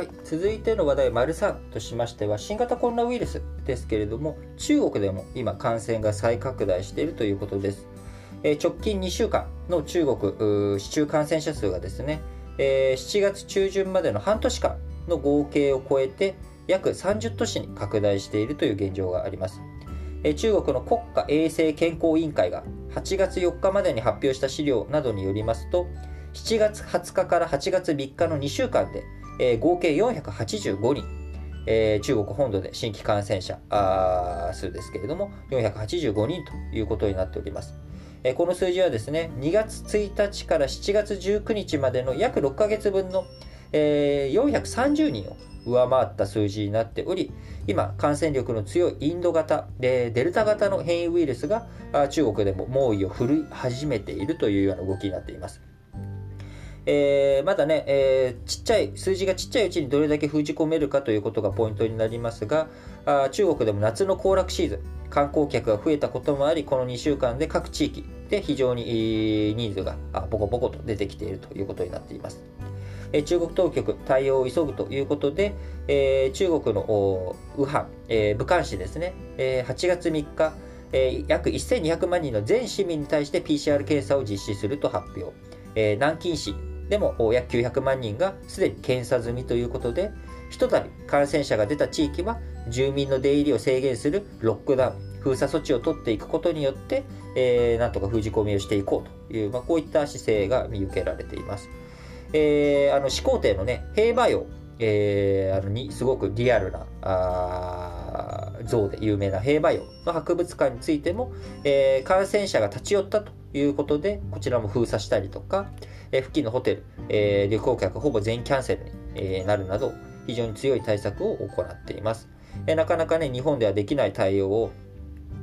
はい、続いての話題、丸3としましては、新型コロナウイルスですけれども、中国でも今、感染が再拡大しているということです。えー、直近2週間の中国市中感染者数がですね、えー、7月中旬までの半年間の合計を超えて、約30都市に拡大しているという現状があります。えー、中国の国家衛生健康委員会が8月4日までに発表した資料などによりますと、7月20日から8月3日の2週間で、えー、合計485人、えー、中国本土で新規感染者数ですけれども、485人ということになっております。えー、この数字はですね、2月1日から7月19日までの約6ヶ月分の、えー、430人を上回った数字になっており、今、感染力の強いインド型、デルタ型の変異ウイルスが中国でも猛威を振るい始めているというような動きになっています。えー、まだね、えー、ちっちゃい、数字がちっちゃいうちにどれだけ封じ込めるかということがポイントになりますが、あ中国でも夏の行楽シーズン、観光客が増えたこともあり、この2週間で各地域で非常に人数がボコボコと出てきているということになっています。え中国当局、対応を急ぐということで、えー、中国の武漢、えー、武漢市ですね、えー、8月3日、えー、約1200万人の全市民に対して PCR 検査を実施すると発表。え、南京市でも約900万人がすでに検査済みということで、ひとたび感染者が出た地域は住民の出入りを制限するロックダウン、封鎖措置を取っていくことによって、えー、なんとか封じ込みをしていこうという、まあ、こういった姿勢が見受けられています。えー、あの始皇帝のね、兵馬俑、えー、あのにすごくリアルなあ像で有名な兵馬俑の博物館についても、えー、感染者が立ち寄ったということで、こちらも封鎖したりとか、え付近のホテル、え旅行客ほぼ全員キャンセルに、えなるなど、非常に強い対策を行っています。えなかなかね、日本ではできない対応を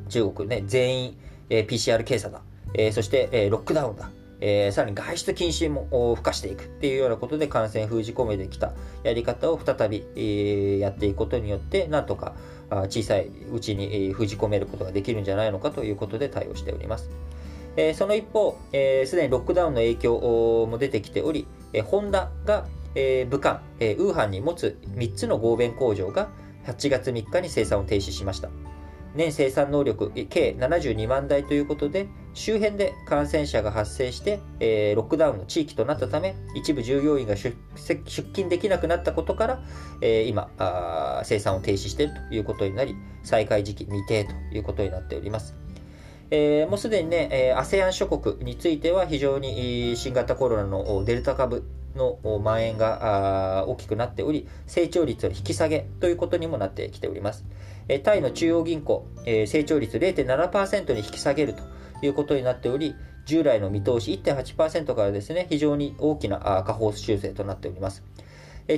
中国ね、全員、え PCR 検査だ、えそして、えロックダウンだ、えー、さらに外出禁止も付加していくっていうようなことで感染封じ込めてきたやり方を再び、えー、やっていくことによって、なんとか小さいうちに封じ込めることができるんじゃないのかということで対応しております。え、その一方、す、えー、で、にロックダウンの影響も出てきており、え、ホンダが、え、武漢、え、ウーハンに持つ3つの合弁工場が8月3日に生産を停止しました。年生産能力計72万台ということで、周辺で感染者が発生して、え、ロックダウンの地域となったため、一部従業員が出勤できなくなったことから、え、今、生産を停止しているということになり、再開時期未定ということになっております。えー、もうすでにね、えー、ASEAN 諸国については非常に新型コロナのデルタ株の蔓延が大きくなっており、成長率の引き下げということにもなってきております。えタイの中央銀行、え、成長率0.7%に引き下げるということになっており、従来の見通し1.8%からですね、非常に大きな下方修正となっております。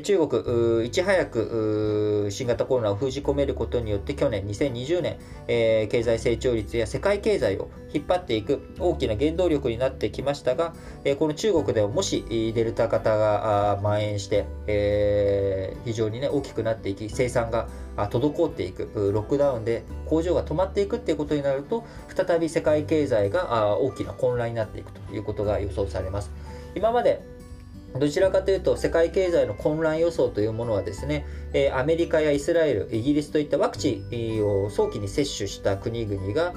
中国、いち早く新型コロナを封じ込めることによって去年2020年、えー、経済成長率や世界経済を引っ張っていく大きな原動力になってきましたが、えー、この中国ではもしデルタ型が蔓延して、えー、非常に、ね、大きくなっていき生産が滞っていくロックダウンで工場が止まっていくっていうことになると再び世界経済が大きな混乱になっていくということが予想されます。今までどちらかというと世界経済の混乱予想というものはですね、えアメリカやイスラエル、イギリスといったワクチンを早期に接種した国々が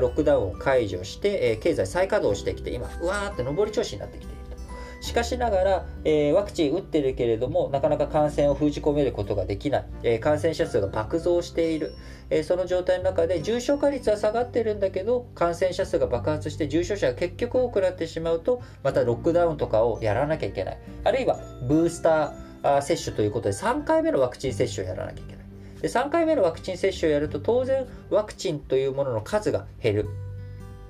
ロックダウンを解除して、え経済再稼働してきて今、うわーって上り調子になってきて。しかしながら、えー、ワクチン打ってるけれども、なかなか感染を封じ込めることができない、えー、感染者数が爆増している、えー、その状態の中で重症化率は下がってるんだけど、感染者数が爆発して重症者が結局多くなってしまうと、またロックダウンとかをやらなきゃいけない。あるいは、ブースター接種ということで3回目のワクチン接種をやらなきゃいけない。で3回目のワクチン接種をやると当然ワクチンというものの数が減る。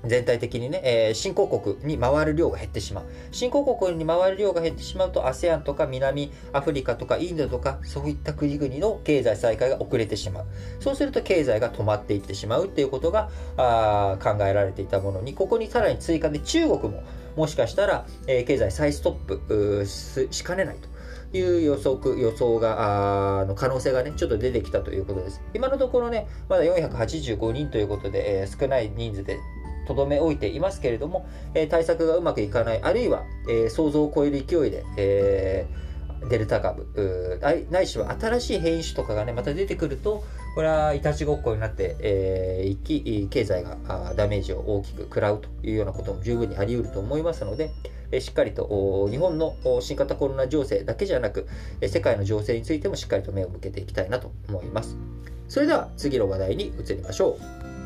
全体的にね、えー、新興国に回る量が減ってしまう。新興国に回る量が減ってしまうと、ASEAN とか南アフリカとかインドとか、そういった国々の経済再開が遅れてしまう。そうすると経済が止まっていってしまうっていうことがあ考えられていたものに、ここにさらに追加で中国も、もしかしたら、えー、経済再ストップしかねないと。いう予測、予想が、あの可能性がね、ちょっと出てきたということです。今のところね、まだ485人ということで、えー、少ない人数でとどめ置いていますけれども、え対策がうまくいかない、あるいは、え想像を超える勢いで、えデルタ株ないしは新しい変異種とかがねまた出てくるとこれはいたちごっこになって、えー、一気経済がダメージを大きく食らうというようなことも十分にあり得ると思いますので、えしっかりと日本の新型コロナ情勢だけじゃなくえ世界の情勢についてもしっかりと目を向けていきたいなと思います。それでは次の話題に移りましょう。